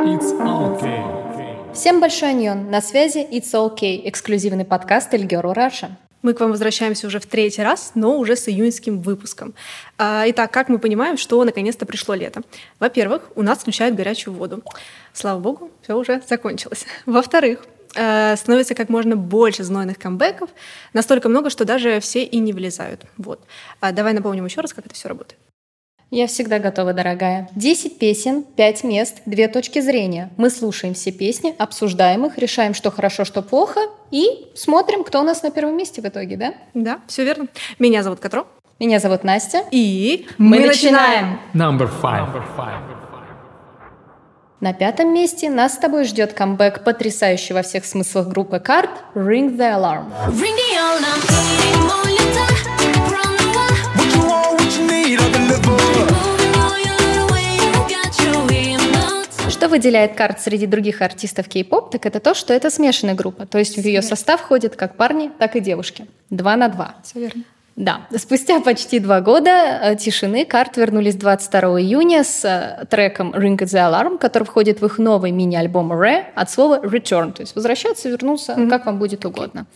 It's okay. Всем большой аньон. На связи It's Okay, эксклюзивный подкаст Эльгеру Раша. Мы к вам возвращаемся уже в третий раз, но уже с июньским выпуском. А, итак, как мы понимаем, что наконец-то пришло лето? Во-первых, у нас включают горячую воду. Слава богу, все уже закончилось. Во-вторых, э, становится как можно больше знойных камбэков, настолько много, что даже все и не влезают. Вот. А давай напомним еще раз, как это все работает. Я всегда готова, дорогая. 10 песен, 5 мест, 2 точки зрения. Мы слушаем все песни, обсуждаем их, решаем, что хорошо, что плохо, и смотрим, кто у нас на первом месте в итоге, да? Да, все верно. Меня зовут Катро. Меня зовут Настя. И мы начинаем. Number five. На пятом месте нас с тобой ждет камбэк потрясающий во всех смыслах группы карт Ring the Alarm. Ring the alarm, Что выделяет карт среди других артистов кей-поп, так это то, что это смешанная группа. То есть в ее состав входят как парни, так и девушки. Два на два. Все верно. Да, спустя почти два года э, тишины карт вернулись 22 июня с э, треком Ring the Alarm, который входит в их новый мини-альбом Re от слова Return, то есть возвращаться, вернуться, как вам будет угодно.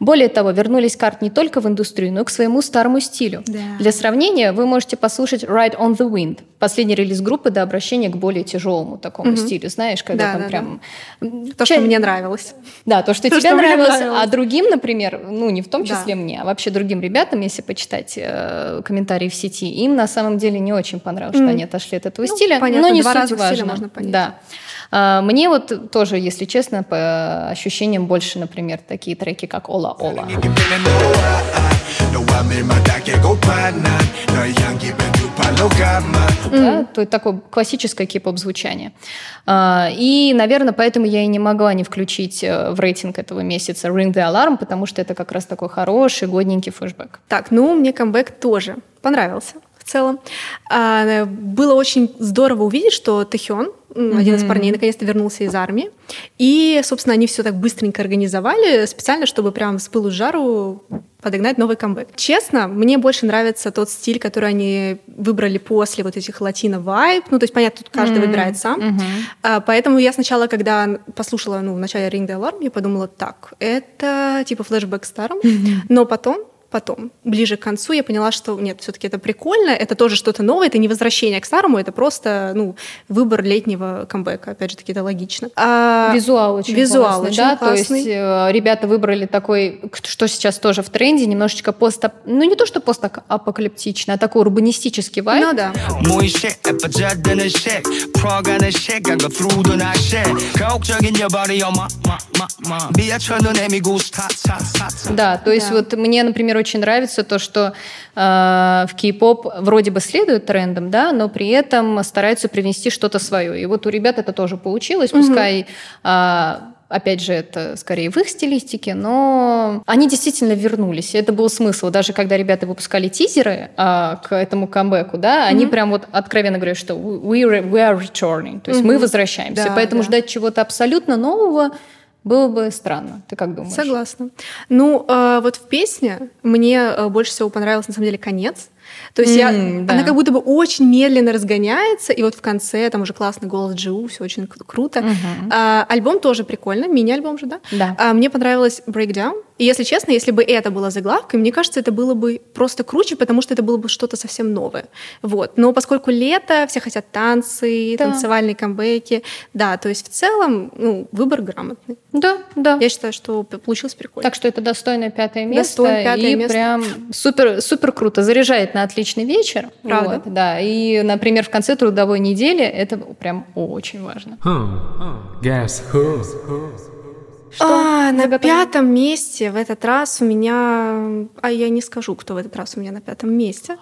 Более того, вернулись карт не только в индустрию, но и к своему старому стилю. Да. Для сравнения, вы можете послушать Ride on the Wind, последний релиз группы до обращения к более тяжелому такому стилю, знаешь, когда Да, там да, прям... То, Ча- что мне нравилось. да, то, что То, тебе что нравилось, нравилось. а другим, например, ну, не в том Да. числе мне, а вообще другим ребятам, если почитать э, комментарии в сети, им на самом деле не очень понравилось, что М. они отошли от этого Ну, стиля, понятно, но не два суть стиля важно. можно понять. Да. А, Мне вот тоже, если честно, по ощущениям больше, например, такие треки, как palo, gamma. да, то есть такое классическое кей-поп звучание. А, И, наверное, поэтому я и не могла не включить э, в рейтинг этого месяца Ring the Alarm, потому что это как раз такой хороший, годненький флешбэк. Так, ну, мне камбэк тоже понравился в целом. А, было очень здорово увидеть, что Тэхён, м, один из парней, наконец-то вернулся из армии. И, собственно, они все так быстренько организовали, специально, чтобы прям с пылу с жару подогнать новый камбэк. Честно, мне больше нравится тот стиль, который они выбрали после вот этих латино-вайб. Ну, то есть, понятно, тут каждый выбирает сам. А, поэтому я сначала, когда послушала, ну, в начале Ring the Alarm, я подумала, так, это типа флешбэк к старому. Но потом потом, ближе к концу, я поняла, что нет, все-таки это прикольно, это тоже что-то новое, это не возвращение к старому, это просто ну, выбор летнего камбэка. Опять же, таки это логично. А... Визуал очень визуал классный, очень да? классный. То есть э, ребята выбрали такой, что сейчас тоже в тренде, немножечко пост... Ну, не то, что пост постапокалиптично, а такой урбанистический вайб. Ну, да. Да, то есть да. вот мне, например, очень нравится то, что э, в кей-поп вроде бы следует трендам, да, но при этом стараются привнести что-то свое. И вот у ребят это тоже получилось, пускай э, Опять же, это скорее в их стилистике, но они действительно вернулись. Это был смысл. Даже когда ребята выпускали тизеры а, к этому камбэку, да, они прям вот откровенно говорят, что we, we are returning, то есть мы возвращаемся. Да, Поэтому да. ждать чего-то абсолютно нового было бы странно. Ты как думаешь? Согласна. Ну, э, вот в песне мне э, больше всего понравился, на самом деле, конец. То есть я, М, да. она как будто бы очень медленно разгоняется, и вот в конце там уже классный голос Джиу, все очень кру- круто. А, альбом тоже прикольно, мини-альбом же, да? Да. А, мне понравилось Breakdown. И если честно, если бы это было заглавкой, мне кажется, это было бы просто круче, потому что это было бы что-то совсем новое. Вот. Но поскольку лето, все хотят танцы, Да. танцевальные камбэки, да, то есть в целом ну, выбор грамотный. Да, да. Я считаю, что получилось прикольно. Так что это достойное пятое место. Достойное пятое и место. прям супер, супер круто. Заряжает на отличный вечер. Правда? Вот, да. И, например, в конце трудовой недели это прям очень важно. Guess who? А, на готовы? пятом месте в этот раз у меня... А я не скажу, кто в этот раз у меня на пятом месте.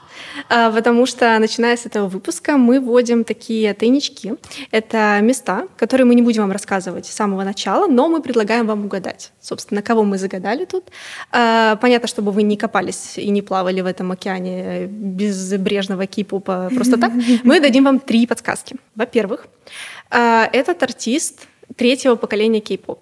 А, потому что, начиная с этого выпуска, мы вводим такие тайнички. Это места, которые мы не будем вам рассказывать с самого начала, но мы предлагаем вам угадать. Собственно, кого мы загадали тут. А, понятно, чтобы вы не копались и не плавали в этом океане безбрежного кипопа просто так. Мы дадим вам три подсказки. Во-первых, а, этот артист третьего поколения кей-поп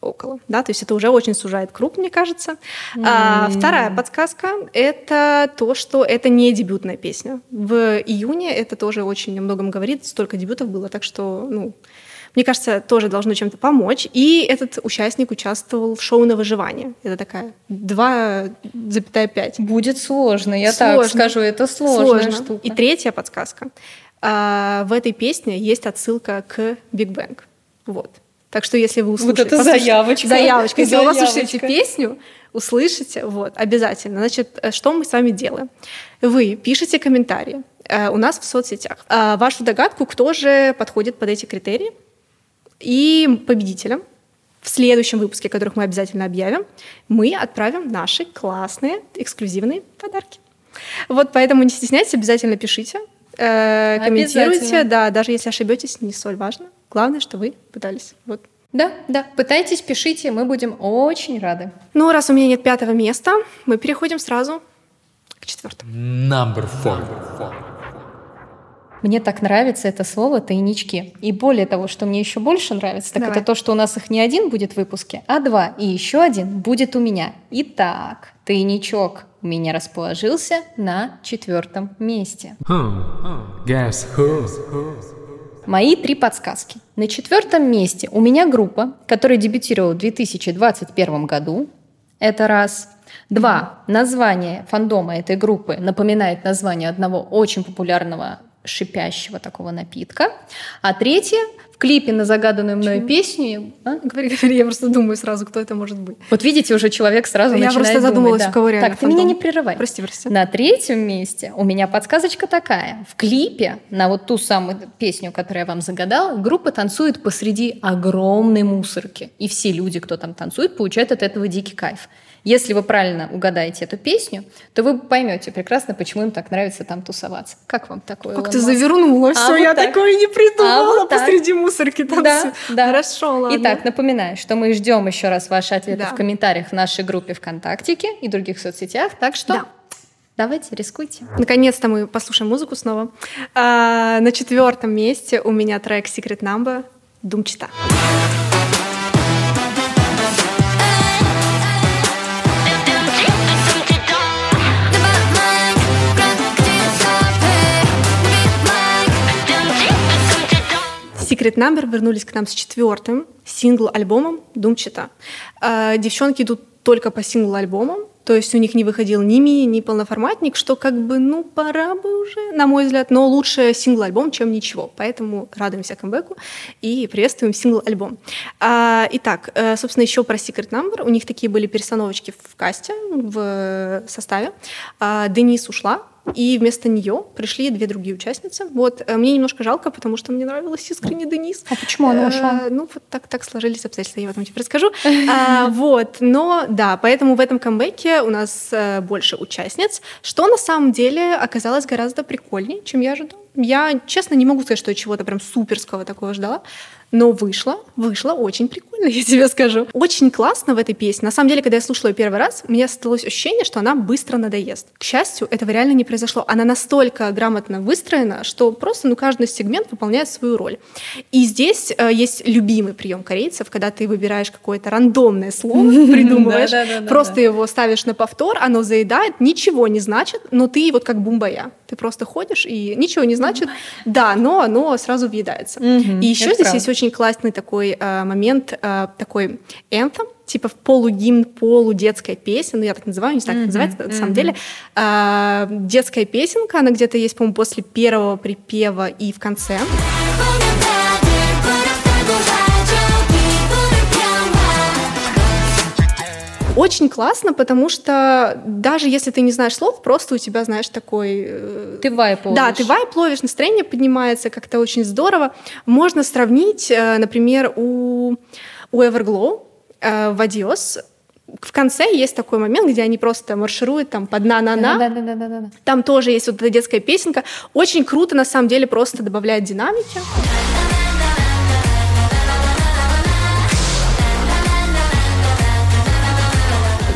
около, да, то есть это уже очень сужает круг, мне кажется. А, вторая подсказка — это то, что это не дебютная песня. В июне это тоже очень о многом говорит, столько дебютов было, так что, ну, мне кажется, тоже должно чем-то помочь. И этот участник участвовал в шоу на выживание. Это такая 2,5. Будет сложно, я так Сложно. скажу, это сложная штука. И третья подсказка. А, в этой песне есть отсылка к Биг Бэнг. Вот. Так что если вы услышите... это послушайте- заявочка. Заявочка. Если вы послушаете Заявочка. песню, услышите, вот, обязательно. Значит, э, что мы с вами делаем? Вы пишете комментарии э, у нас в соцсетях. э, вашу догадку, кто же подходит под эти критерии. И победителям в следующем выпуске, которых мы обязательно объявим, мы отправим наши классные эксклюзивные подарки. Вот поэтому не стесняйтесь, обязательно пишите, э, комментируйте. Да, даже если ошибетесь, не столь важно. Главное, что вы пытались. Вот. Да, да, пытайтесь, пишите, мы будем очень рады. Ну, раз у меня нет пятого места, мы переходим сразу к четвертому. Number four. Мне так нравится это слово «тайнички». И более того, что мне еще больше нравится, так Давай. это то, что у нас их не один будет в выпуске, а два. И еще один будет у меня. Итак, тайничок у меня расположился на четвертом месте. Hmm. Guess who? Мои три подсказки. На четвертом месте у меня группа, которая дебютировала в 2021 году. Это раз. Два. Название фандома этой группы напоминает название одного очень популярного шипящего такого напитка. А третье. В клипе на загаданную мною песню... а? Говори, говори, я просто думаю сразу, кто это может быть. Вот видите, уже человек сразу Я начинает просто задумалась, думать, да. у кого реально Так, ты меня не прерывай. Прости, прости. На третьем месте у меня подсказочка такая. В клипе на вот ту самую песню, которую я вам загадала, группа танцует посреди огромной мусорки. И все люди, кто там танцует, получают от этого дикий кайф. Если вы правильно угадаете эту песню, то вы поймете прекрасно, почему им так нравится там тусоваться. Как вам такое? Как Илон ты Маск? завернула все, вот я так. такое не придумала А вот так. посреди мусорки там Да, всё. да. Хорошо, ладно. Итак, напоминаю, что мы ждем еще раз ваши ответы Да. в комментариях в нашей группе ВКонтактике и других соцсетях. Так что Да. давайте, рискуйте. Наконец-то мы послушаем музыку снова. А, на четвертом месте у меня трек Secret Number Думчата. Secret Number вернулись к нам с четвертым сингл-альбомом Doomchita. А, девчонки идут только по сингл-альбомам, то есть у них не выходил ни мини, ни полноформатник, что как бы, ну, пора бы уже, на мой взгляд, но лучше сингл-альбом, чем ничего. Поэтому радуемся камбэку и приветствуем сингл-альбом. А, итак, э, собственно, еще про Secret Number. У них такие были перестановочки в касте, в составе. А, Денис ушла, и вместо нее пришли две другие участницы. Вот, э, мне немножко жалко, потому что мне нравилась искренне Денис. А почему она ушла? Э, Ну, вот так, так сложились обстоятельства, я этом тебе расскажу. А, Вот, но да, поэтому в этом камбэке у нас э, больше участниц, что на самом деле оказалось гораздо прикольнее, чем я ожидала. Я, честно, не могу сказать, что я чего-то прям суперского такого ждала, но вышло, вышло очень прикольно, я тебе скажу. Очень классно в этой песне. На самом деле, когда я слушала ее первый раз, у меня осталось ощущение, что она быстро надоест. К счастью, этого реально не произошло. Она настолько грамотно выстроена, что просто ну, каждый сегмент выполняет свою роль. И здесь э, есть любимый прием корейцев, когда ты выбираешь какое-то рандомное слово, придумываешь, просто его ставишь на повтор, оно заедает, ничего не значит, но ты вот как бумбая. Ты просто ходишь и ничего не значит, да, но оно сразу въедается. Мгм, И еще здесь правда. есть очень классный такой э, момент, э, такой энтом, типа в полугимн, полудетская песня, ну я так называю, не знаю, как называется на самом деле. Э, детская песенка, она где-то есть, по-моему, после первого припева и в конце. Очень классно, потому что даже если ты не знаешь слов, просто у тебя, знаешь, такой... э, Ты вайп да, ловишь. ты вайп ловишь, настроение поднимается, как-то очень здорово. Можно сравнить, э, например, у, у Everglow э, в Adios. В конце есть такой момент, где они просто маршируют там под на-на-на. Там тоже есть вот эта детская песенка. Очень круто, на самом деле, просто добавляет динамики.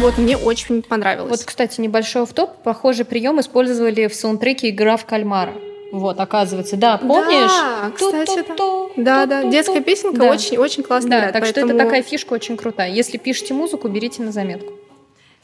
Вот, мне очень понравилось. Вот, кстати, небольшой топ. Похожий прием использовали в саундтреке «Игра в кальмара». Вот, оказывается, да, помнишь? Да, кстати, да. Да, да, детская песенка Да. очень, очень классно Да, играет, так что это поэтому такая фишка очень крутая. Если пишете музыку, берите на заметку.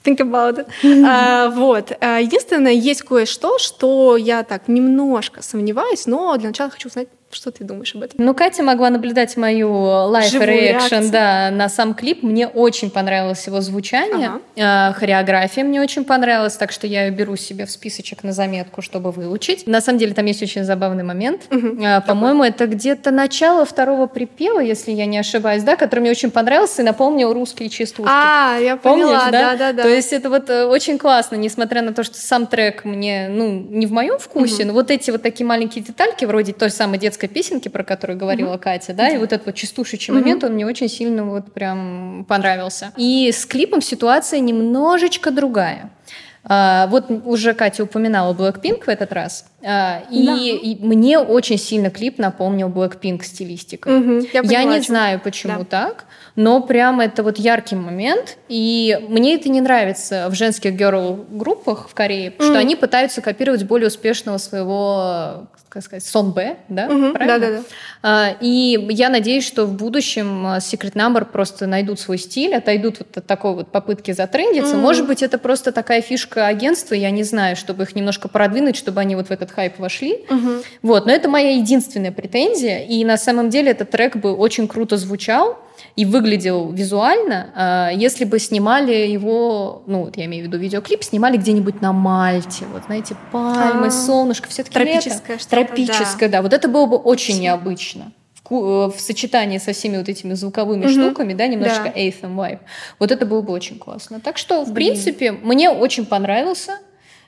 Think about it. А, вот. А, Единственное, есть кое-что, что я так немножко сомневаюсь, но для начала хочу узнать Что ты думаешь об этом? Ну, Катя могла наблюдать мою реакцию. да, на сам клип. Мне очень понравилось его звучание, э, хореография мне очень понравилась, так что я ее беру себе в списочек на заметку, чтобы выучить. На самом деле там есть очень забавный момент. Э, По-моему, это где-то начало второго припева, если я не ошибаюсь, да, который мне очень понравился и напомнил русские частушки. А, я Помнишь, поняла, да? да, да, да. То есть это вот э, очень классно, несмотря на то, что сам трек мне, ну, не в моем вкусе, но вот эти вот такие маленькие детальки, вроде той самой детской песенки, про которую говорила Катя, да, и вот этот вот частушечий момент, он мне очень сильно вот прям понравился. И с клипом ситуация немножечко другая. А, вот уже Катя упоминала Blackpink в этот раз, А, и, Да. и мне очень сильно клип напомнил Blackpink стилистикой. Мгм, я поняла, не знаю, почему Да. так, но прям это вот яркий момент, и мне это не нравится в женских герл-группах в Корее, потому что они пытаются копировать более успешного своего, как сказать, Сон Б, да? Мгм, Правильно? да-да-да. А, И я надеюсь, что в будущем а, Secret Number просто найдут свой стиль, отойдут вот от такой вот попытки затрендиться. Может быть, это просто такая фишка агентства, я не знаю, чтобы их немножко продвинуть, чтобы они вот в этот хайп вошли. Вот, но это моя единственная претензия, и на самом деле этот трек бы очень круто звучал и выглядел визуально, а, если бы снимали его, ну, вот я имею в виду видеоклип, снимали где-нибудь на Мальте, вот, знаете, пальмы, А, солнышко, все-таки тропическое что-то, Тропическое, да. Вот это было бы очень необычно. В, э, в сочетании со всеми вот этими звуковыми штуками, да, немножко Да. Anthem vibe. Вот это было бы очень классно. Так что, в принципе, мне очень понравился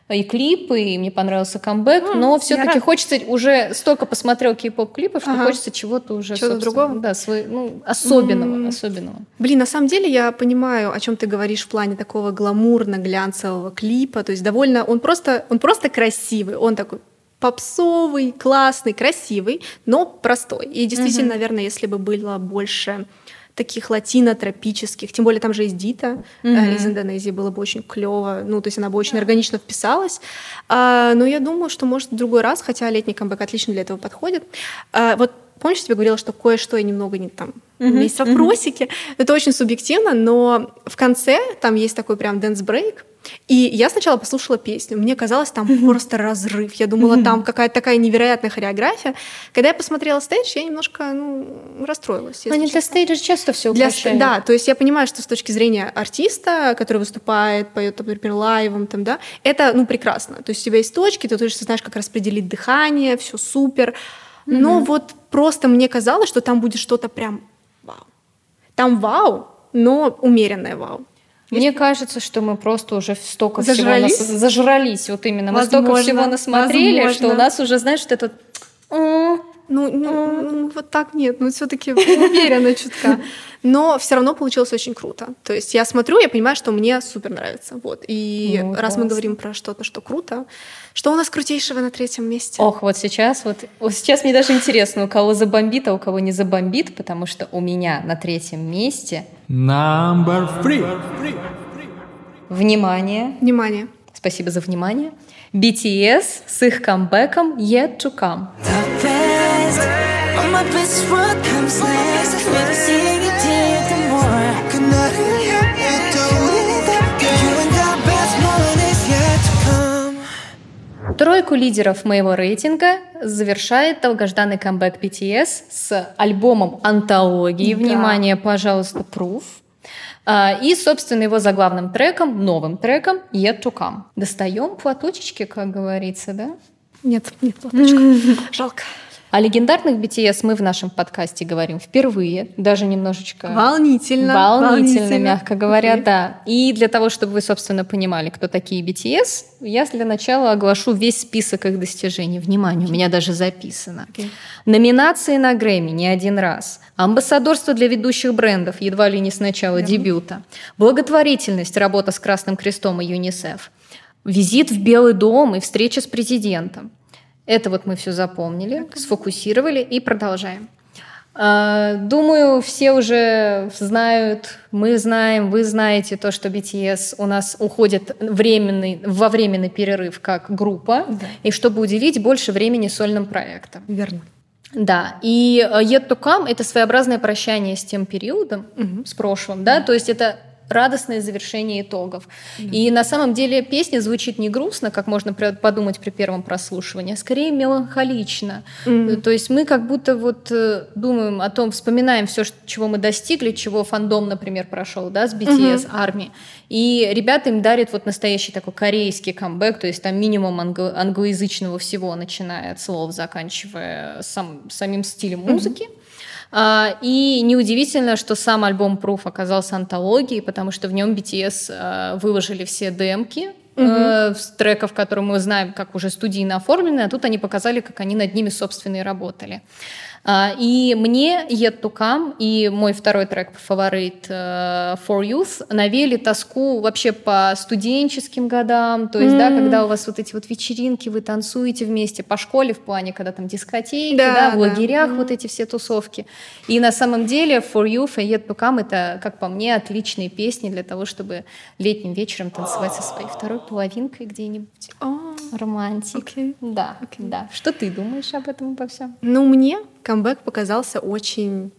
и клип, и мне понравился камбэк, но все-таки хочется уже столько посмотрел кей-поп клипов, что Ага. хочется чего-то уже Чего-то другого? да, свой, ну, особенного, М. особенного. Блин, на самом деле я понимаю, о чем ты говоришь в плане такого гламурно-глянцевого клипа. То есть довольно... Он просто, он просто красивый. Он такой попсовый, классный, красивый, но простой. И действительно, наверное, если бы было больше таких латино-тропических, тем более там же есть Дита э, из Индонезии, было бы очень клево, ну, то есть она бы очень органично вписалась. А, но я думаю, что, может, в другой раз, хотя летний камбэк отлично для этого подходит. А, вот помнишь, я тебе говорила, что кое-что я немного не там, меня есть вопросики. Это очень субъективно, но в конце там есть такой прям dance break, и я сначала послушала песню, мне казалось, там просто разрыв. Я думала, там какая-то такая невероятная хореография. Когда я посмотрела stage, я немножко ну, расстроилась. Они для честно. stage 'а часто все Для, упрощают. да, то есть я понимаю, что с точки зрения артиста, который выступает, поет, например, live 'ом, там, да, это, ну, прекрасно. То есть у тебя есть точки, ты точно знаешь, как распределить дыхание, все супер. Но вот просто мне казалось, что там будет что-то прям вау. Там вау, но умеренное вау. Мне кажется, что мы просто уже столько Зажрались? всего нас... зажрались. Вот именно. Мы столько Возможно, всего насмотрели, возможно. что у нас уже, знаешь, вот этот... «М, Ну, ну, ну, вот так нет, ну все-таки уверенно чутка. Но все равно получилось очень круто. То есть я смотрю, я понимаю, что мне супер нравится. Вот. И Ну, раз мы классно. говорим про что-то, что круто, что у нас крутейшего на третьем месте? Ох, вот сейчас, вот, вот сейчас мне даже интересно, у кого забомбит, а у кого не забомбит, потому что у меня на третьем месте, Number three. внимание, Внимание. спасибо за внимание, BTS с их камбэком Yet to Come. Тройку лидеров моего рейтинга завершает долгожданный камбэк BTS с альбомом антологии. Да. Внимание, пожалуйста, Proof. А, И, собственно, его заглавным треком, новым треком Yet to Come. Достаем платочечки, как говорится, да? Нет, нет, платочка. Жалко. О легендарных BTS мы в нашем подкасте говорим впервые, даже немножечко Волнительно. волнительно, мягко говоря, Окей. да. И для того, чтобы вы, собственно, понимали, кто такие BTS, я для начала оглашу весь список их достижений. Внимание, у меня даже записано. Окей. Номинации на Грэмми не один раз. Амбассадорство для ведущих брендов едва ли не с начала дебюта. Благотворительность, работа с Красным Крестом и ЮНИСЕФ. Визит в Белый дом и встреча с президентом. Это вот мы все запомнили, сфокусировали и продолжаем. А, Думаю, все уже знают, мы знаем, вы знаете то, что BTS у нас уходит временный, во временный перерыв как группа, и чтобы уделить больше времени сольным проектам. Верно. Да, и э, Yet to Come — это своеобразное прощание с тем периодом, с прошлым, да, то есть это радостное завершение итогов. И на самом деле песня звучит не грустно, как можно подумать при первом прослушивании, а скорее меланхолично. То есть мы как будто вот э, думаем о том, вспоминаем все, чего мы достигли, чего фандом, например, прошел, да, с BTS, армии. И ребята им дарят вот настоящий такой корейский камбэк, то есть там минимум англо- англоязычного всего, начиная от слов, заканчивая сам, самим стилем музыки. А, И неудивительно, что сам альбом Proof оказался антологией, потому что в нем BTS а, выложили все демки э, с треков, которые мы знаем, как уже студийно оформлены, а тут они показали, как они над ними, собственно, и работали. А, И мне Yet to Come и мой второй трек фаворит э, For Youth навели тоску вообще по студенческим годам, то есть, да, когда у вас вот эти вот вечеринки, вы танцуете вместе по школе в плане, когда там дискотеки, Да, да, в да. лагерях вот эти все тусовки. И на самом деле For Youth и Yet to Come это, как по мне, отличные песни для того, чтобы летним вечером танцевать со своей второй половинкой где-нибудь. А, Романтик. Окей. Да, да. Что ты думаешь об этом обо всем? Ну, мне камбэк показался очень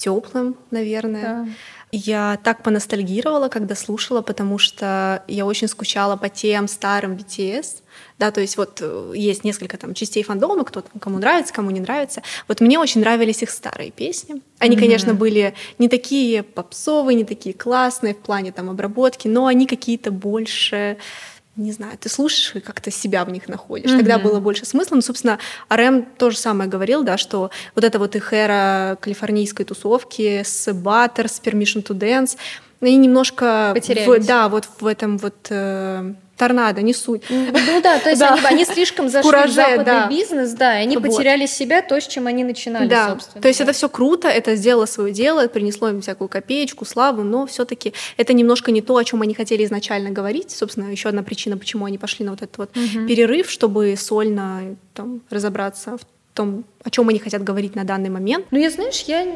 теплым, наверное. Да. Я так поностальгировала, когда слушала, потому что я очень скучала по тем старым BTS. Да, то есть вот э, есть несколько там частей фандома, кто там, кому нравится, кому не нравится. Вот мне очень нравились их старые песни. Они, конечно, были не такие попсовые, не такие классные в плане там обработки, но они какие-то больше не знаю, ты слушаешь и как-то себя в них находишь. Тогда было больше смысла. Ну, собственно, Рэм то же самое говорил, да, что вот эта вот их эра калифорнийской тусовки с Butter, с Permission to Dance, они немножко... Потерялись. в- да, вот в этом вот э, торнадо, не суть. Ну да, то есть Да. Они, они слишком зашли Кураже, в западный да. бизнес, да, и они Вот. потеряли себя, то, с чем они начинали, да, собственно. то есть да. это все круто, это сделало свое дело, принесло им всякую копеечку, славу, но все-таки это немножко не то, о чем они хотели изначально говорить. Собственно, еще одна причина, почему они пошли на вот этот вот перерыв, чтобы сольно там, разобраться в том, о чем они хотят говорить на данный момент. Ну, я, знаешь, я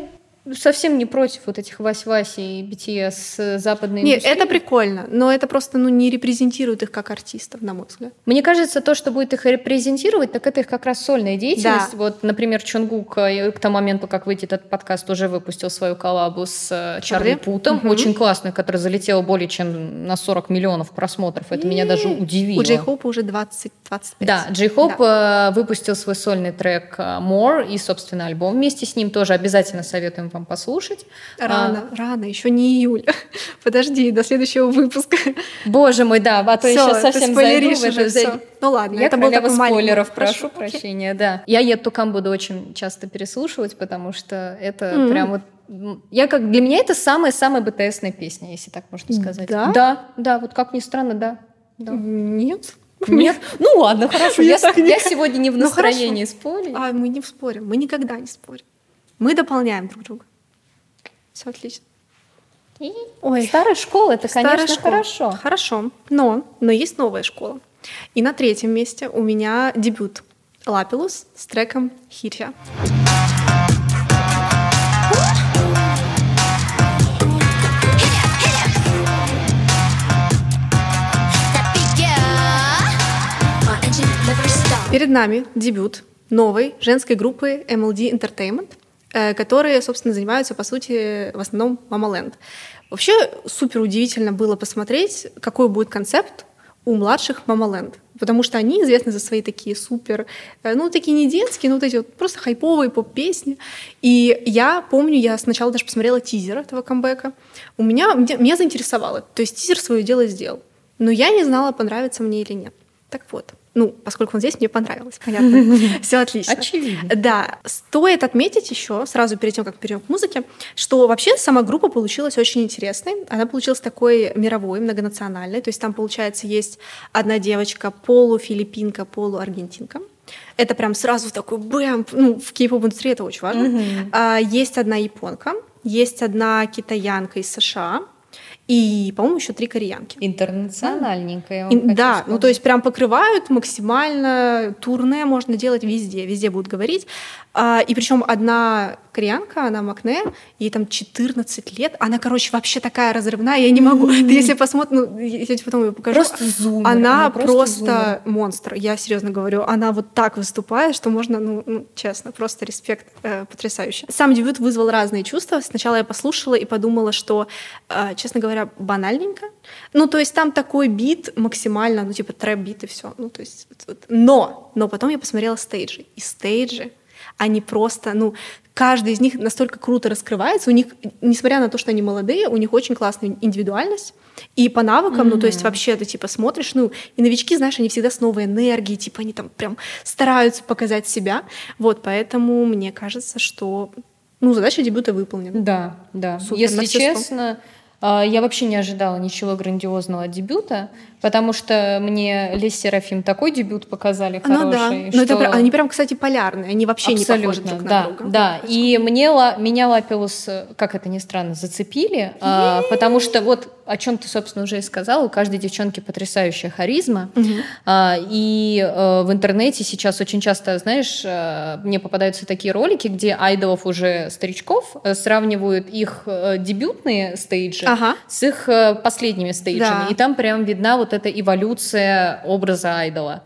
совсем не против вот этих Вась-Васи и BTS с западной Нет, индустрии. это прикольно, но это просто ну, не репрезентирует их как артистов, на мой взгляд. Мне кажется, то, что будет их репрезентировать, так это их как раз сольная деятельность. Да. Вот, например, Чонгук э, к тому моменту, как выйдет этот подкаст, уже выпустил свою коллабу с э, Чарли Чарли? Путом, Мгм. очень классную, которая залетела более чем на 40 миллионов просмотров. Это меня даже удивило. У Джей Хоупа уже 20-25. Да, Джей Хоп э, выпустил свой сольный трек э, More и, собственно, альбом вместе с ним. Тоже обязательно советуем вам послушать. Рано, рано, еще не июль. Подожди, до следующего выпуска. А, боже мой, да, а то я Всё, сейчас совсем зайду в это. всё. Ну ладно, я это был такой спойлеров, прошу окей. прощения, да. Я to Come буду очень часто переслушивать, потому что это Мгм. прям вот я как для меня это самая-самая БТСная песня, если так можно сказать. Да? Да, да, вот как ни странно, да. да. Нет. Нет? Ну ладно, хорошо. Я Я, так не- я сегодня не в Ну, настроении спорить. А мы не спорим, мы никогда не спорим. Мы дополняем друг друга. Все отлично. Ой. Старая школа, это, Старая конечно, школа. хорошо. Хорошо. Но, но есть новая школа. И на третьем месте у меня дебют Лапилус с треком Хиря. Перед нами дебют новой женской группы MLD Entertainment, которые, собственно, занимаются, по сути, в основном Мамаленд. Вообще супер удивительно было посмотреть, какой будет концепт у младших Мамаленд. Потому что они известны за свои такие супер, э, ну, такие не детские, но вот эти вот просто хайповые поп-песни. И я помню, я сначала даже посмотрела тизер этого камбэка. У меня, меня заинтересовало. То есть тизер свое дело сделал. Но я не знала, понравится мне или нет. Так вот, ну, поскольку он здесь, мне понравилось, понятно. Все отлично. Очевидно. Да, стоит отметить еще, сразу перед тем, как перейдем к музыке, что вообще сама группа получилась очень интересной. Она получилась такой мировой, многонациональной. То есть там, получается, есть одна девочка полуфилиппинка, полуаргентинка. Это прям сразу такой бэм, ну, в кей-поп-индустрии это очень важно. А, есть одна японка, есть одна китаянка из США, и, по-моему, еще три кореянки. Интернациональненькая. я И- вам хочу да, ну сказать. то есть прям покрывают максимально турне можно делать везде, везде будут говорить. А, и причем одна кореянка, она Макне, ей там 14 лет. Она, короче, вообще такая разрывная, я не могу. Ты если посмотришь, ну, я тебе потом ее покажу. Просто зумер, Она она просто просто монстр, я серьезно говорю. Она вот так выступает, что можно, ну, ну, честно, просто респект, э, потрясающе. Сам дебют вызвал разные чувства. Сначала я послушала и подумала, что, э, честно говоря, банальненько. Ну, то есть там такой бит максимально, ну, типа трэп-бит и все. Ну, то есть, вот- вот. но, но потом я посмотрела стейджи. И стейджи, они просто, ну, каждый из них настолько круто раскрывается. У них, несмотря на то, что они молодые, у них очень классная индивидуальность. И по навыкам, ну, то есть вообще ты, типа, смотришь, ну, и новички, знаешь, они всегда с новой энергией, типа, они там прям стараются показать себя. Вот, поэтому мне кажется, что, ну, задача дебюта выполнена. Да, да. Супер, Если честно, а, я вообще не ожидала ничего грандиозного от дебюта, потому что мне Le Sserafim такой дебют показали Ну да, хороший, но это что- прям- они прям, кстати, полярные, они вообще не похожи друг на да, друга. Да, и мне, меня Lapillus, э, как это ни странно, зацепили, а, потому что вот о чем ты, собственно, уже и сказала, у каждой девчонки потрясающая харизма, А, и э, в интернете сейчас очень часто, знаешь, э, мне попадаются такие ролики, где айдолов уже старичков э, сравнивают их э, дебютные stage 'и Ага. с их э, последними stage 'ами, Да. и там прям видна вот эта эволюция образа айдола.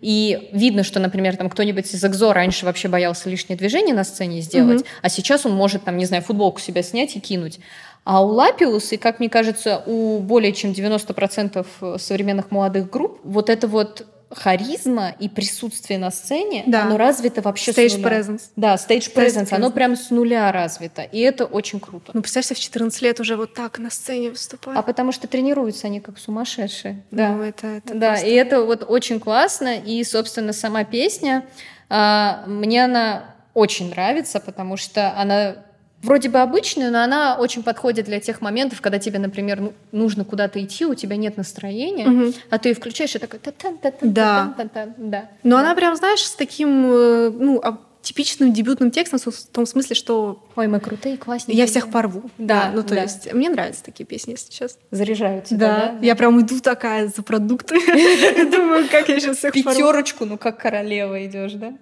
И видно, что, например, там кто-нибудь из Экзо раньше вообще боялся лишнее движение на сцене сделать, а сейчас он может, там, не знаю, футболку себя снять и кинуть. А у Лапиус, и, как мне кажется, у более чем 90% современных молодых групп, вот это вот харизма и присутствие на сцене, Да. оно развито вообще Stage с нуля. presence. Да, stage presence, оно presence. прям с нуля развито, и это очень круто. Ну, представь себе, в 14 лет уже вот так на сцене выступать. А потому что тренируются они как сумасшедшие. Ну, это, это Да, просто- и это вот очень классно. И, собственно, сама песня, а, мне она очень нравится, потому что она вроде бы обычная, но она очень подходит для тех моментов, когда тебе, например, ну, нужно куда-то идти, у тебя нет настроения, Мгм. а ты включаешь и такой та та та та Да. та да. Но она прям, знаешь, с таким, э, ну, а- типичным дебютным текстом, в том смысле, что Ой, мы крутые, классненькие. я всех порву. Да, ну то да. есть мне нравятся такие песни, если честно. Заряжают тебя, да? я прям иду такая за продукты. Думаю, как я сейчас всех порву. Пятерочку, ну как королева идешь, да?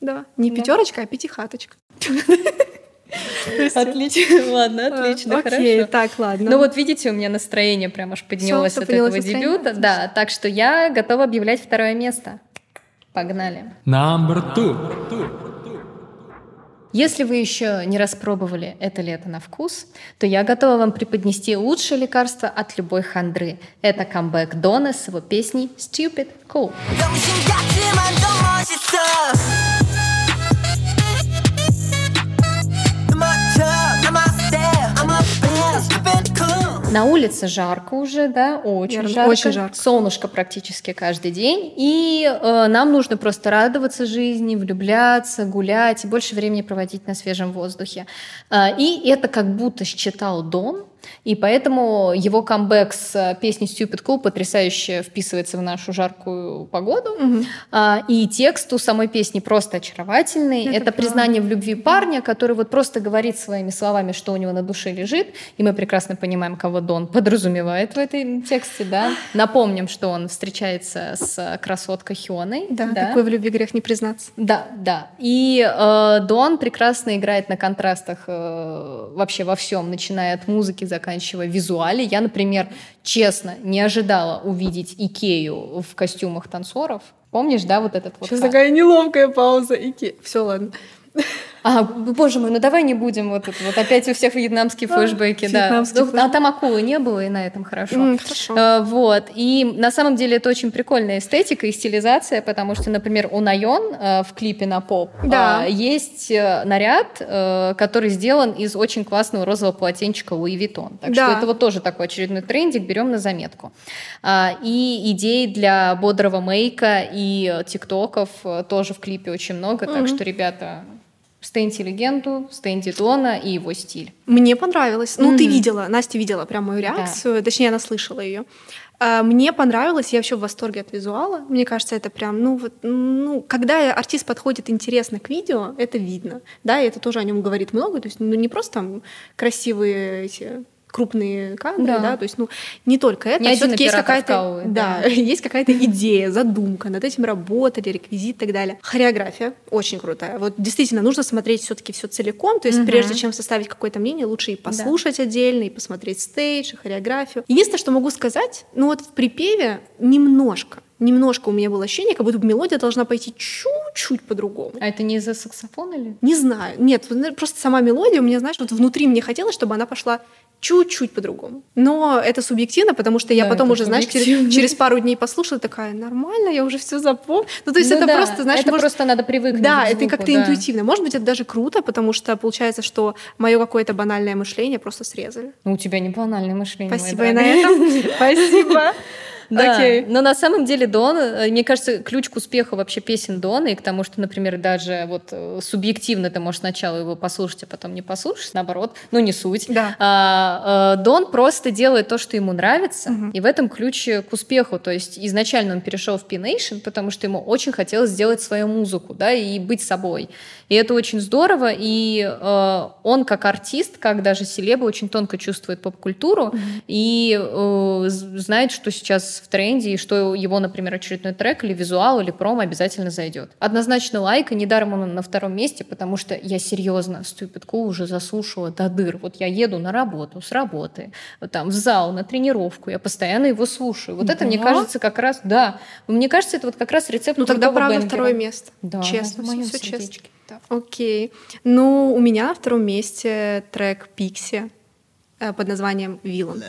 Да, не Да. пятерочка, а пятихаточка. Отлично, ладно, отлично, Окей, хорошо. так, ладно. Ну вот видите, у меня настроение прям аж поднялось от этого дебюта. отлично. Да, так что я готова объявлять второе место. Погнали. Number two. Если вы еще не распробовали это лето на вкус, то я готова вам преподнести лучшее лекарство от любой хандры. Это камбэк Дона с его песней Stupid Cool. На улице жарко уже, да, очень жарко. очень жарко. Солнышко практически каждый день. И э, нам нужно просто радоваться жизни, влюбляться, гулять и больше времени проводить на свежем воздухе. Э, и это как будто считал Дон. И поэтому его камбэк с э, песней Stupid Cool потрясающе вписывается в нашу жаркую погоду. А, и текст у самой песни просто очаровательный. Это, Это признание в любви парня, который вот просто говорит своими словами, что у него на душе лежит. И мы прекрасно понимаем, кого Дон подразумевает в этой тексте, да. Напомним, что он встречается с красоткой Хионой. Да, такой в любви грех не признаться. Да, да. И э, Дон прекрасно играет на контрастах э, вообще во всем, начиная от музыки, заканчивая визуале. Я, например, честно, не ожидала увидеть Икею в костюмах танцоров. Помнишь, да, вот этот вот... Сейчас такая неловкая пауза. Ики. Все, ладно. А, боже мой, ну давай не будем вот это вот опять у всех вьетнамские А, флешбеки, да. Ну, А там акулы не было, и на этом хорошо. Хорошо. Э, Вот. И на самом деле это очень прикольная эстетика и стилизация, потому что, например, у Найон э, в клипе на поп э, есть э, наряд, который сделан из очень классного розового полотенчика Louis Vuitton. Так что это вот тоже такой очередной трендик, берем на заметку. А, И идей для бодрого мейка и тиктоков тоже в клипе очень много, так что, ребята, стейнти легенду, стейнти Дона и его стиль. Мне понравилось. Ну, ты Мгм. видела, Настя видела прям мою реакцию, точнее, она слышала ее. Мне понравилось, я вообще в восторге от визуала. Мне кажется, это прям, ну вот, ну, когда артист подходит интересно к видео, это видно, да, и это тоже о нем говорит много. То есть, ну не просто там красивые эти крупные кадры, Да. да, то есть, ну, не только это, Не один всё-таки есть какая-то, да, да. есть какая-то идея, задумка, над этим работали, реквизит и так далее. Хореография очень крутая. Вот действительно нужно смотреть все-таки все целиком, то есть Мгм. прежде чем составить какое-то мнение, лучше и послушать отдельно, и посмотреть стейдж, и хореографию. Единственное, что могу сказать, ну вот в припеве немножко, немножко у меня было ощущение, как будто бы мелодия должна пойти чуть-чуть по-другому. А это не из-за саксофона ли? Не знаю. Нет, просто сама мелодия у меня, знаешь, вот внутри мне хотелось, чтобы она пошла чуть-чуть по-другому. Но это субъективно, потому что я Да, потом уже, знаешь, через, через пару дней послушала, такая, нормально, я уже все запомнила. Ну, то есть Ну это да, просто, знаешь, это может- просто надо привыкнуть Да, к это звуку, как-то да. интуитивно. Может быть, это даже круто, потому что получается, что мое какое-то банальное мышление просто срезали. Ну, у тебя не банальное мышление. Спасибо и на этом. Спасибо. Да, Окей. но на самом деле Дон, э, мне кажется, ключ к успеху вообще песен Дона и к тому, что, например, даже вот э, субъективно ты можешь сначала его послушать, а потом не послушать, наоборот, ну не суть. Да. А, э, Дон просто делает то, что ему нравится, и в этом ключ к успеху. То есть изначально он перешел в P-Nation, потому что ему очень хотелось сделать свою музыку, да, и быть собой. И это очень здорово, и э, он как артист, как даже селеба, очень тонко чувствует поп-культуру и э, знает, что сейчас в тренде, и что его, например, очередной трек или визуал, или промо обязательно зайдет. Однозначно лайк, и недаром он на втором месте, потому что я серьезно Cool уже заслушала до дыр. Вот я еду на работу, с работы, вот там в зал, на тренировку, я постоянно его слушаю. Вот это, мне Да? кажется, как раз, да, мне кажется, это вот как раз рецепт Ну тогда, правда, бэнгера. второе место. Да, честно, в моем все честно. Да. Окей. Ну, у меня на втором месте трек Пикси под названием «Вилан».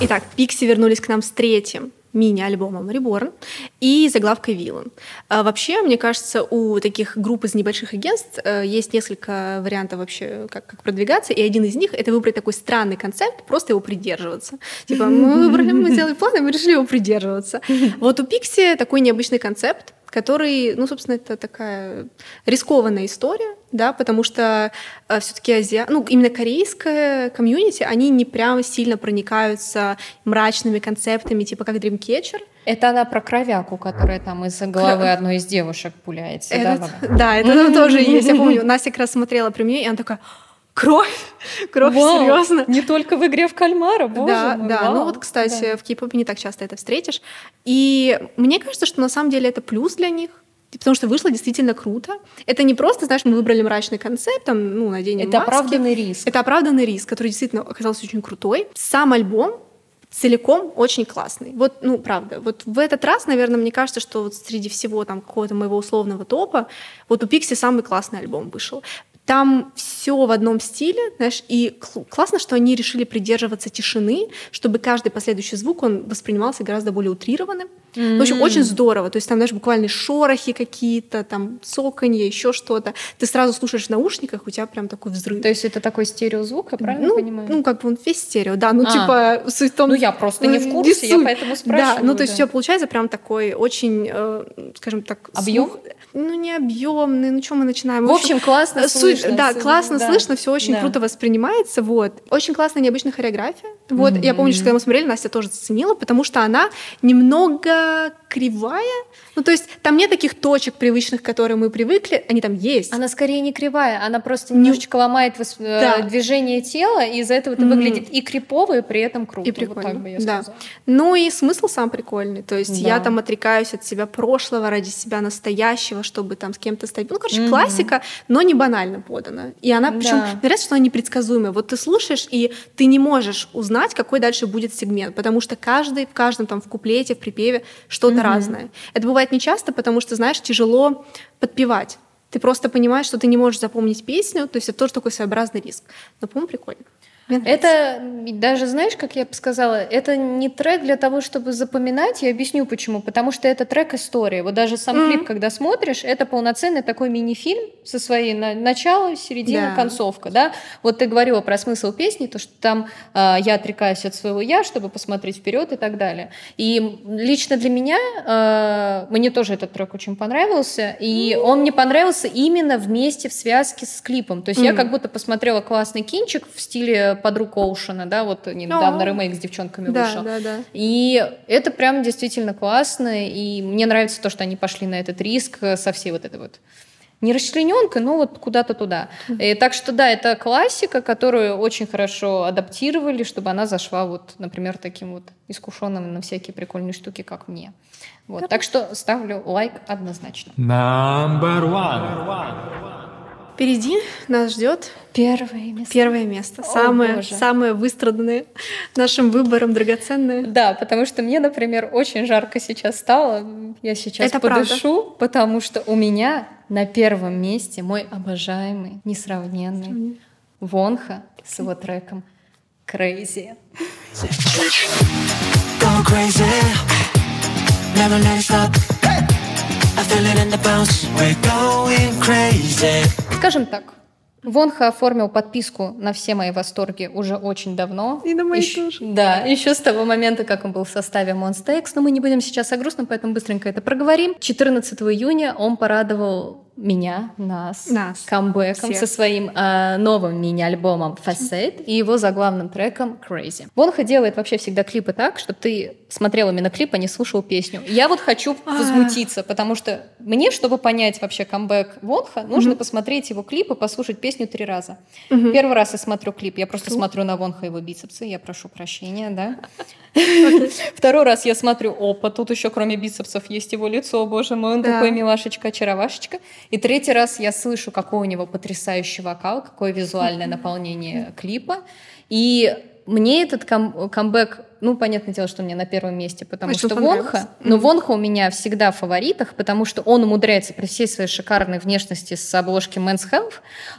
Итак, Пикси вернулись к нам с третьим мини-альбомом Reborn и заглавкой Villain. А вообще, мне кажется, у таких групп из небольших агентств э, есть несколько вариантов вообще, как, как продвигаться, и один из них — это выбрать такой странный концепт, просто его придерживаться. Типа, мы выбрали, мы сделали план, и мы решили его придерживаться. Вот у Пикси такой необычный концепт, который, ну, собственно, это такая рискованная история, да, потому что все-таки азия, ну, именно корейская комьюнити, они не прям сильно проникаются мрачными концептами, типа как Dreamcatcher. Это она про кровяку, которая там из головы одной из девушек пуляется. да, Этот- Валя? да, это там тоже есть. Я помню, Настя как раз смотрела при мне, и она такая, кровь, кровь, Вау, серьезно. Не только в игре в кальмара, боже да, мой, да. вау. Ну вот, кстати, в кей-попе не так часто это встретишь. И мне кажется, что на самом деле это плюс для них. Потому что вышло действительно круто. Это не просто, знаешь, мы выбрали мрачный концепт, там, ну, наденем Это маски. оправданный риск. Это оправданный риск, который действительно оказался очень крутой. Сам альбом целиком очень классный. Вот, ну, правда. Вот в этот раз, наверное, мне кажется, что вот среди всего там какого-то моего условного топа, вот у Пикси самый классный альбом вышел. Там все в одном стиле, знаешь, и кл- классно, что они решили придерживаться тишины, чтобы каждый последующий звук он воспринимался гораздо более утрированным. В общем, очень здорово. То есть там, знаешь, буквально шорохи какие-то, там цоканье, еще что-то. Ты сразу слушаешь в наушниках, у тебя прям такой взрыв. То есть это такой стереозвук, я правильно ну, понимаю? ну, как бы он весь стерео, да, ну, А. типа, суть в том... Ну, я просто не в курсе, я поэтому Да, спрашиваю, ну, то есть да. тебя получается прям такой очень, э, скажем так... Объем? слух- Ну, не объемный, ну, что мы начинаем? В общем, классно суть- слышно. Да, классно да. слышно, все очень Да. круто воспринимается, вот. Очень классная, необычная хореография. Вот, я помню, что когда мы смотрели, Настя тоже заценила, потому что она немного Good! Кривая, ну, то есть там нет таких точек привычных, к которым мы привыкли, они там есть. Она скорее не кривая, она просто немножечко ломает вос- э, Да. движение тела, и из-за этого это Мгм. выглядит и крипово, и при этом круто. И Вот прикольно. так бы я да. сказала. Ну и смысл сам прикольный. То есть я Да. там отрекаюсь от себя прошлого ради себя настоящего, чтобы там с кем-то стать. Ну, короче, Мгм. классика, но не банально подана. И она, причем, Да. нравится, что она непредсказуемая. Вот ты слушаешь, и ты не можешь узнать, какой дальше будет сегмент, потому что каждый в каждом там в куплете, в припеве что-то Мгм. разное. Это бывает нечасто, потому что, знаешь, тяжело подпевать. Ты просто понимаешь, что ты не можешь запомнить песню, то есть это тоже такой своеобразный риск. Но, по-моему, прикольно. Это даже, знаешь, как я бы сказала, это не трек для того, чтобы запоминать. Я объясню почему. Потому что это трек истории. Вот даже сам Мгм. клип, когда смотришь, это полноценный такой мини-фильм со своей на- начало, середина, Да. концовка. Да? Вот ты говорила про смысл песни, то, что там а, я отрекаюсь от своего я, чтобы посмотреть вперед и так далее. И лично для меня а, мне тоже этот трек очень понравился. И он мне понравился именно вместе в связке с клипом. То есть я Мгм. как будто посмотрела классный кинчик в стиле подруг Оушена, да, вот недавно ремейк с девчонками Да, вышел. да, да. И это прям действительно классно, и мне нравится то, что они пошли на этот риск э, со всей вот этой вот не расчлененкой, но вот куда-то туда. И так что да, это классика, которую очень хорошо адаптировали, чтобы она зашла вот, например, таким вот искушенным на всякие прикольные штуки, как мне. Вот. Так что ставлю лайк однозначно. Number one. Впереди нас ждет Первое место. первое место. О, самое, боже. самое выстраданное нашим выбором, драгоценное. Да, потому что мне, например, очень жарко сейчас стало. Я сейчас Это правда. подышу, потому что у меня на первом месте мой обожаемый, несравненный Вонха с его треком Crazy. Go crazy. Never let it stop. I feel it in the bounce. We're going crazy. Скажем так, Вонха оформил подписку на все мои восторги уже очень давно. И на мои Ещё- тоже. Да, еще с того момента, как он был в составе Monster X, но мы не будем сейчас о грустном, поэтому быстренько это проговорим. 14 июня он порадовал меня, нас, Нас. камбэком Всех. со своим э, новым мини-альбомом Facade и его заглавным треком Crazy. Вонха делает вообще всегда клипы так, чтобы ты смотрел именно клип, а не слушал песню. Я вот хочу возмутиться, потому что мне, чтобы понять вообще камбэк Вонха, нужно посмотреть его клип и послушать песню три раза. Первый раз я смотрю клип, я просто смотрю на Вонха его бицепсы, я прошу прощения, да. Второй раз я смотрю, опа, тут еще кроме бицепсов есть его лицо, боже мой, он Да. такой милашечка, очаровашечка. И третий раз я слышу, какой у него потрясающий вокал, какое визуальное наполнение клипа. И мне этот кам- камбэк, ну, понятное дело, что мне на первом месте, потому Очень что понравился. Вонха, но Вонха у меня всегда в фаворитах, потому что он умудряется при всей своей шикарной внешности с обложки Men's Health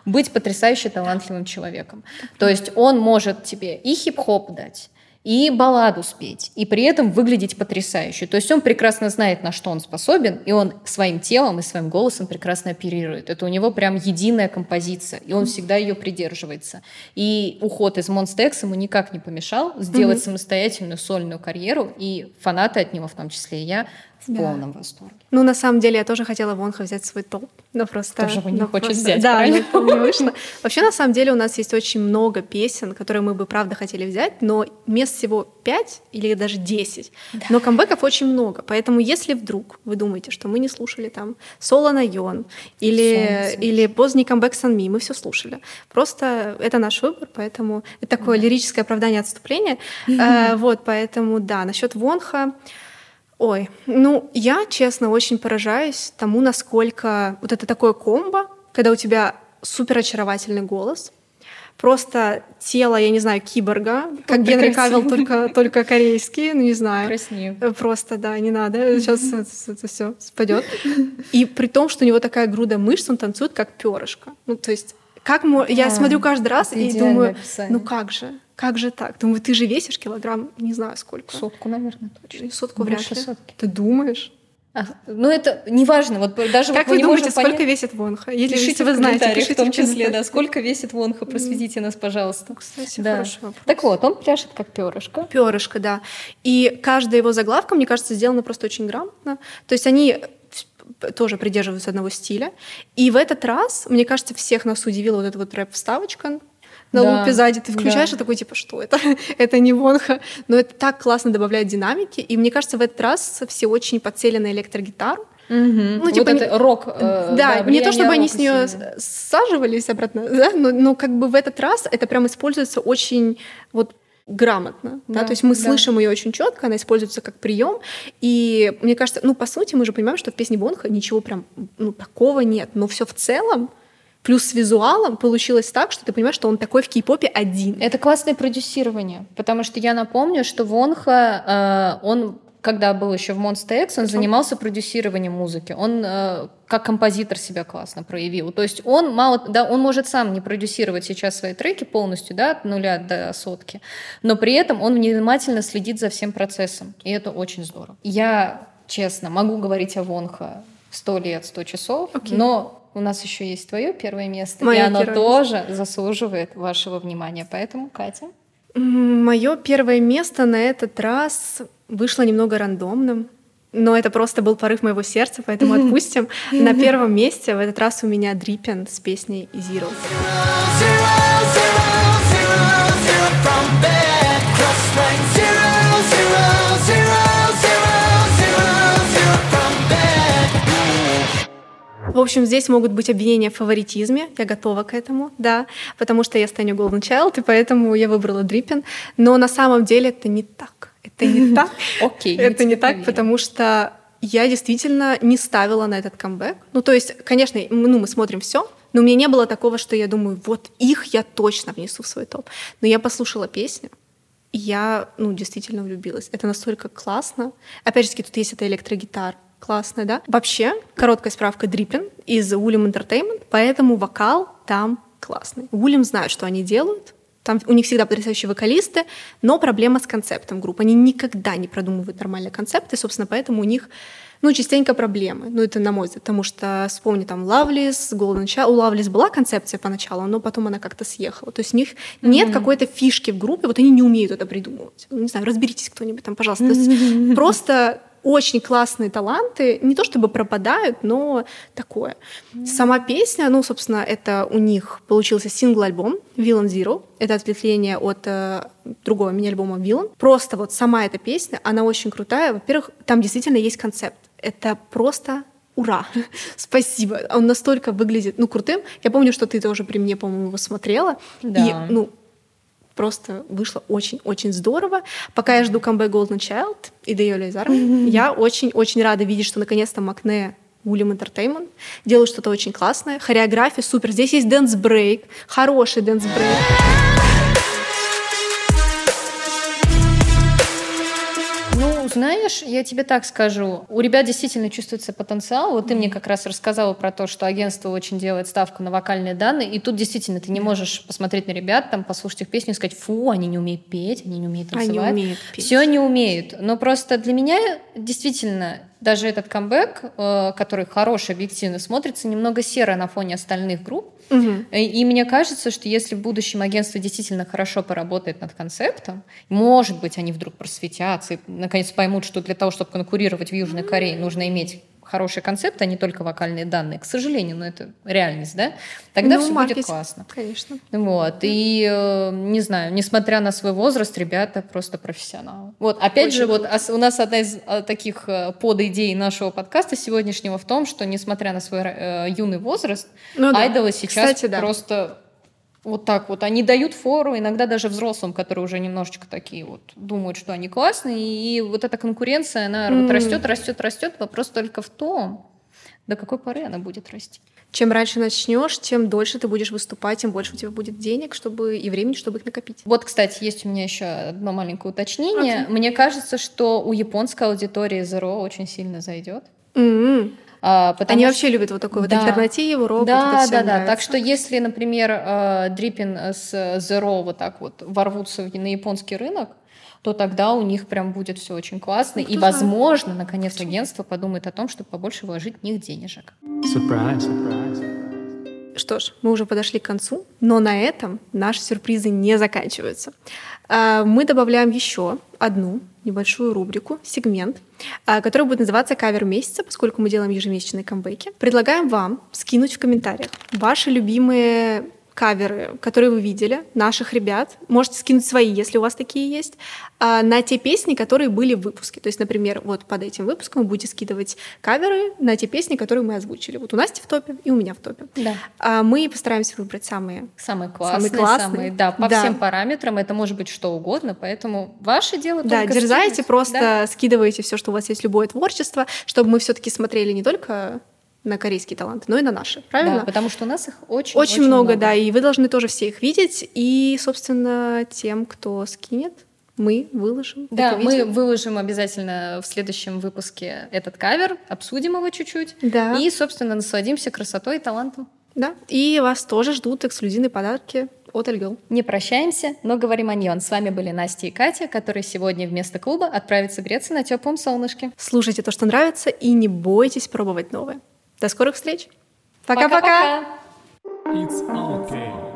быть потрясающе талантливым человеком. То есть он может тебе и хип-хоп дать, и балладу спеть, и при этом выглядеть потрясающе. То есть он прекрасно знает, на что он способен, и он своим телом и своим голосом прекрасно оперирует. Это у него прям единая композиция, и он всегда ее придерживается. И уход из X ему никак не помешал сделать самостоятельную сольную карьеру, и фанаты от него, в том числе и я, в Да. полном восторге. Ну, на самом деле, я тоже хотела Вонха взять свой топ. Но просто... Тоже его не но хочет просто- взять, Да, правильно? но не вышло. Вообще, на самом деле, у нас есть очень много песен, которые мы бы, правда, хотели взять, но мест всего 5 или даже 10. Но камбэков очень много. Поэтому, если вдруг вы думаете, что мы не слушали там Соло на Йон или, Солнце. или поздний камбэк Сан Ми, мы все слушали. Просто это наш выбор, поэтому это такое лирическое оправдание отступления. Э, Вот, поэтому, да, насчет Вонха... Ой, ну, я, честно, очень поражаюсь тому, насколько вот это такое комбо, когда у тебя супер очаровательный голос, просто тело, я не знаю, киборга, как Только Генри красиво. Кавилл, только, только корейский, ну, не знаю. Краснею. Э, Просто, да, не надо, сейчас это все спадет. И при том, что у него такая груда мышц, он танцует как перышко. Ну, то есть, как я Да, смотрю каждый раз и думаю, описание. ну как же, как же так? Думаю, ты же весишь килограмм, не знаю сколько. Сотку, наверное, точно. Сотку вряд Больше ли. сотки. Ты думаешь? А, ну, это неважно. Вот даже Как вот мы вы не думаете, сколько понять- весит Вонха? Если, Пишите вы знаете, пишите в том в числе, да, сколько весит Вонха, просветите нас, пожалуйста. Кстати, Да. хороший вопрос. Так вот, он пляшет как перышко. Перышко, да. И каждая его заглавка, мне кажется, сделана просто очень грамотно. То есть они тоже придерживаются одного стиля. И в этот раз, мне кажется, всех нас удивила вот эта вот рэп-вставочка на Да, лупе сзади. Ты включаешь да. и такой, типа, что это? это не Вонха. Но это так классно добавляет динамики. И мне кажется, в этот раз все очень подсели на электрогитару. Ну, вот типа не- это рок. э, да, не влияние то чтобы они с нее саживались обратно, да, но, но как бы в этот раз это прям используется очень вот грамотно, да, Да, то есть мы да. слышим ее очень четко, она используется как прием, и мне кажется, ну по сути мы же понимаем, что в песне Бонха ничего прям ну такого нет, но все в целом плюс с визуалом получилось так, что ты понимаешь, что он такой в кей-попе один. Это классное продюсирование, потому что я напомню, что Вонха, э, он когда был еще в Monster X, он занимался продюсированием музыки. Он э, как композитор себя классно проявил. То есть он мало, да, он может сам не продюсировать сейчас свои треки полностью, да, от нуля до сотки, но при этом он внимательно следит за всем процессом, и это очень здорово. Я, честно, могу говорить о Вонха сто лет, сто часов, Окей. но у нас еще есть твое первое место, Моё и оно тоже заслуживает вашего внимания. Поэтому, Катя. Мое первое место на этот раз вышло немного рандомным. Но это просто был порыв моего сердца, поэтому отпустим. На первом месте в этот раз у меня Дриппин с песней Zero. Zero, zero, В общем, здесь могут быть обвинения в фаворитизме. Я готова к этому, да, потому что я стану Golden Child, и поэтому я выбрала Дриппин. Но на самом деле это не так. Это не так. Окей. Это не так, потому что я действительно не ставила на этот камбэк. Ну, то есть, конечно, ну, мы смотрим все, но у меня не было такого, что я думаю, вот их я точно внесу в свой топ. Но я послушала песню, и я, ну, действительно влюбилась. Это настолько классно. Опять же, тут есть эта электрогитара, классная, да? Вообще, короткая справка Дриппин из William Entertainment, поэтому вокал там классный. William знают, что они делают, там у них всегда потрясающие вокалисты, но проблема с концептом групп. Они никогда не продумывают нормальные концепты, собственно, поэтому у них ну, частенько проблемы. Ну, это на мой взгляд, потому что вспомни там Лавлис, Golden Child. У Лавлис была концепция поначалу, но потом она как-то съехала. То есть у них mm-hmm. нет какой-то фишки в группе, вот они не умеют это придумывать. Ну, не знаю, разберитесь кто-нибудь там, пожалуйста. То есть просто очень классные таланты, не то чтобы пропадают, но такое. Сама песня, ну, собственно, это у них получился сингл-альбом Villain Zero. Это ответвление от э, другого мини-альбома Villain. Просто вот сама эта песня, она очень крутая. Во-первых, там действительно есть концепт. Это просто ура, спасибо. Он настолько выглядит, ну, крутым. Я помню, что ты тоже при мне, по-моему, его смотрела. Да. И, ну, просто вышло очень-очень здорово. Пока я жду камбэк Golden Child и Дейоля из армии, я очень-очень рада видеть, что наконец-то Макне Woollim Entertainment делают что-то очень классное. Хореография супер. Здесь есть dance break, хороший dance break. Знаешь, я тебе так скажу, у ребят действительно чувствуется потенциал. Вот ты мне как раз рассказала про то, что агентство очень делает ставку на вокальные данные, и тут действительно ты не можешь посмотреть на ребят, там, послушать их песню и сказать, фу, они не умеют петь, они не умеют танцевать. Они умеют петь. Все они умеют. Но просто для меня действительно даже этот камбэк, э, который хороший, объективно смотрится, немного серо на фоне остальных групп. Угу. И мне кажется, что если в будущем агентство действительно хорошо поработает над концептом, может быть, они вдруг просветятся и наконец поймут, что для того, чтобы конкурировать в Южной Корее, нужно иметь хороший концепт, а не только вокальные данные. К сожалению, но это реальность, да? Тогда ну, все маркетинг, будет классно. Конечно. Вот. И, э, не знаю, несмотря на свой возраст, ребята просто профессионалы. Вот, опять Очень же, круто. вот у нас одна из э, таких э, подидей нашего подкаста сегодняшнего в том, что, несмотря на свой э, юный возраст, ну, да. айдолы сейчас Кстати, да. просто вот так вот. Они дают фору иногда даже взрослым, которые уже немножечко такие вот думают, что они классные. И вот эта конкуренция, она mm. вот растет, растет, растет. Вопрос только в том, до какой поры она будет расти. Чем раньше начнешь, тем дольше ты будешь выступать, тем больше у тебя будет денег, чтобы и времени, чтобы их накопить. Вот, кстати, есть у меня еще одно маленькое уточнение. Okay. Мне кажется, что у японской аудитории Zero очень сильно зайдет. Mm-hmm. А, Они что... вообще любят вот такую да. вот альтернативу, рок. Да, да, да. Так что если, например, э, Дриппин с Zero вот так вот ворвутся на японский рынок, то тогда у них прям будет все очень классно. Ну, и, возможно, наконец агентство подумает о том, чтобы побольше вложить в них денежек. Сюрприз, сюрприз. Что ж, мы уже подошли к концу, но на этом наши сюрпризы не заканчиваются. А, мы добавляем еще одну небольшую рубрику, сегмент, а, который будет называться «Кавер месяца», поскольку мы делаем ежемесячные камбэки. Предлагаем вам скинуть в комментариях ваши любимые каверы, которые вы видели, наших ребят. Можете скинуть свои, если у вас такие есть, а, на те песни, которые были в выпуске. То есть, например, вот под этим выпуском вы будете скидывать каверы на те песни, которые мы озвучили. Вот у Насти в топе и у меня в топе. Да. А мы постараемся выбрать самые, самые классные, самые, классные. самые да, по да. всем параметрам. Это может быть что угодно, поэтому ваше дело Да, дерзайте, скинуть. просто да. скидывайте все, что у вас есть, любое творчество, чтобы мы все-таки смотрели не только на корейские таланты, но и на наши, правильно? Да, потому что у нас их очень, очень, очень много, много, да, и вы должны тоже все их видеть, и, собственно, тем, кто скинет, мы выложим. Да, мы выложим обязательно в следующем выпуске этот кавер, обсудим его чуть-чуть, да. и, собственно, насладимся красотой и талантом. Да, и вас тоже ждут эксклюзивные подарки от Эльгел. Не прощаемся, но говорим о нем. С вами были Настя и Катя, которые сегодня вместо клуба отправятся греться на теплом солнышке. Слушайте то, что нравится, и не бойтесь пробовать новое. До скорых встреч. Пока-пока. It's okay.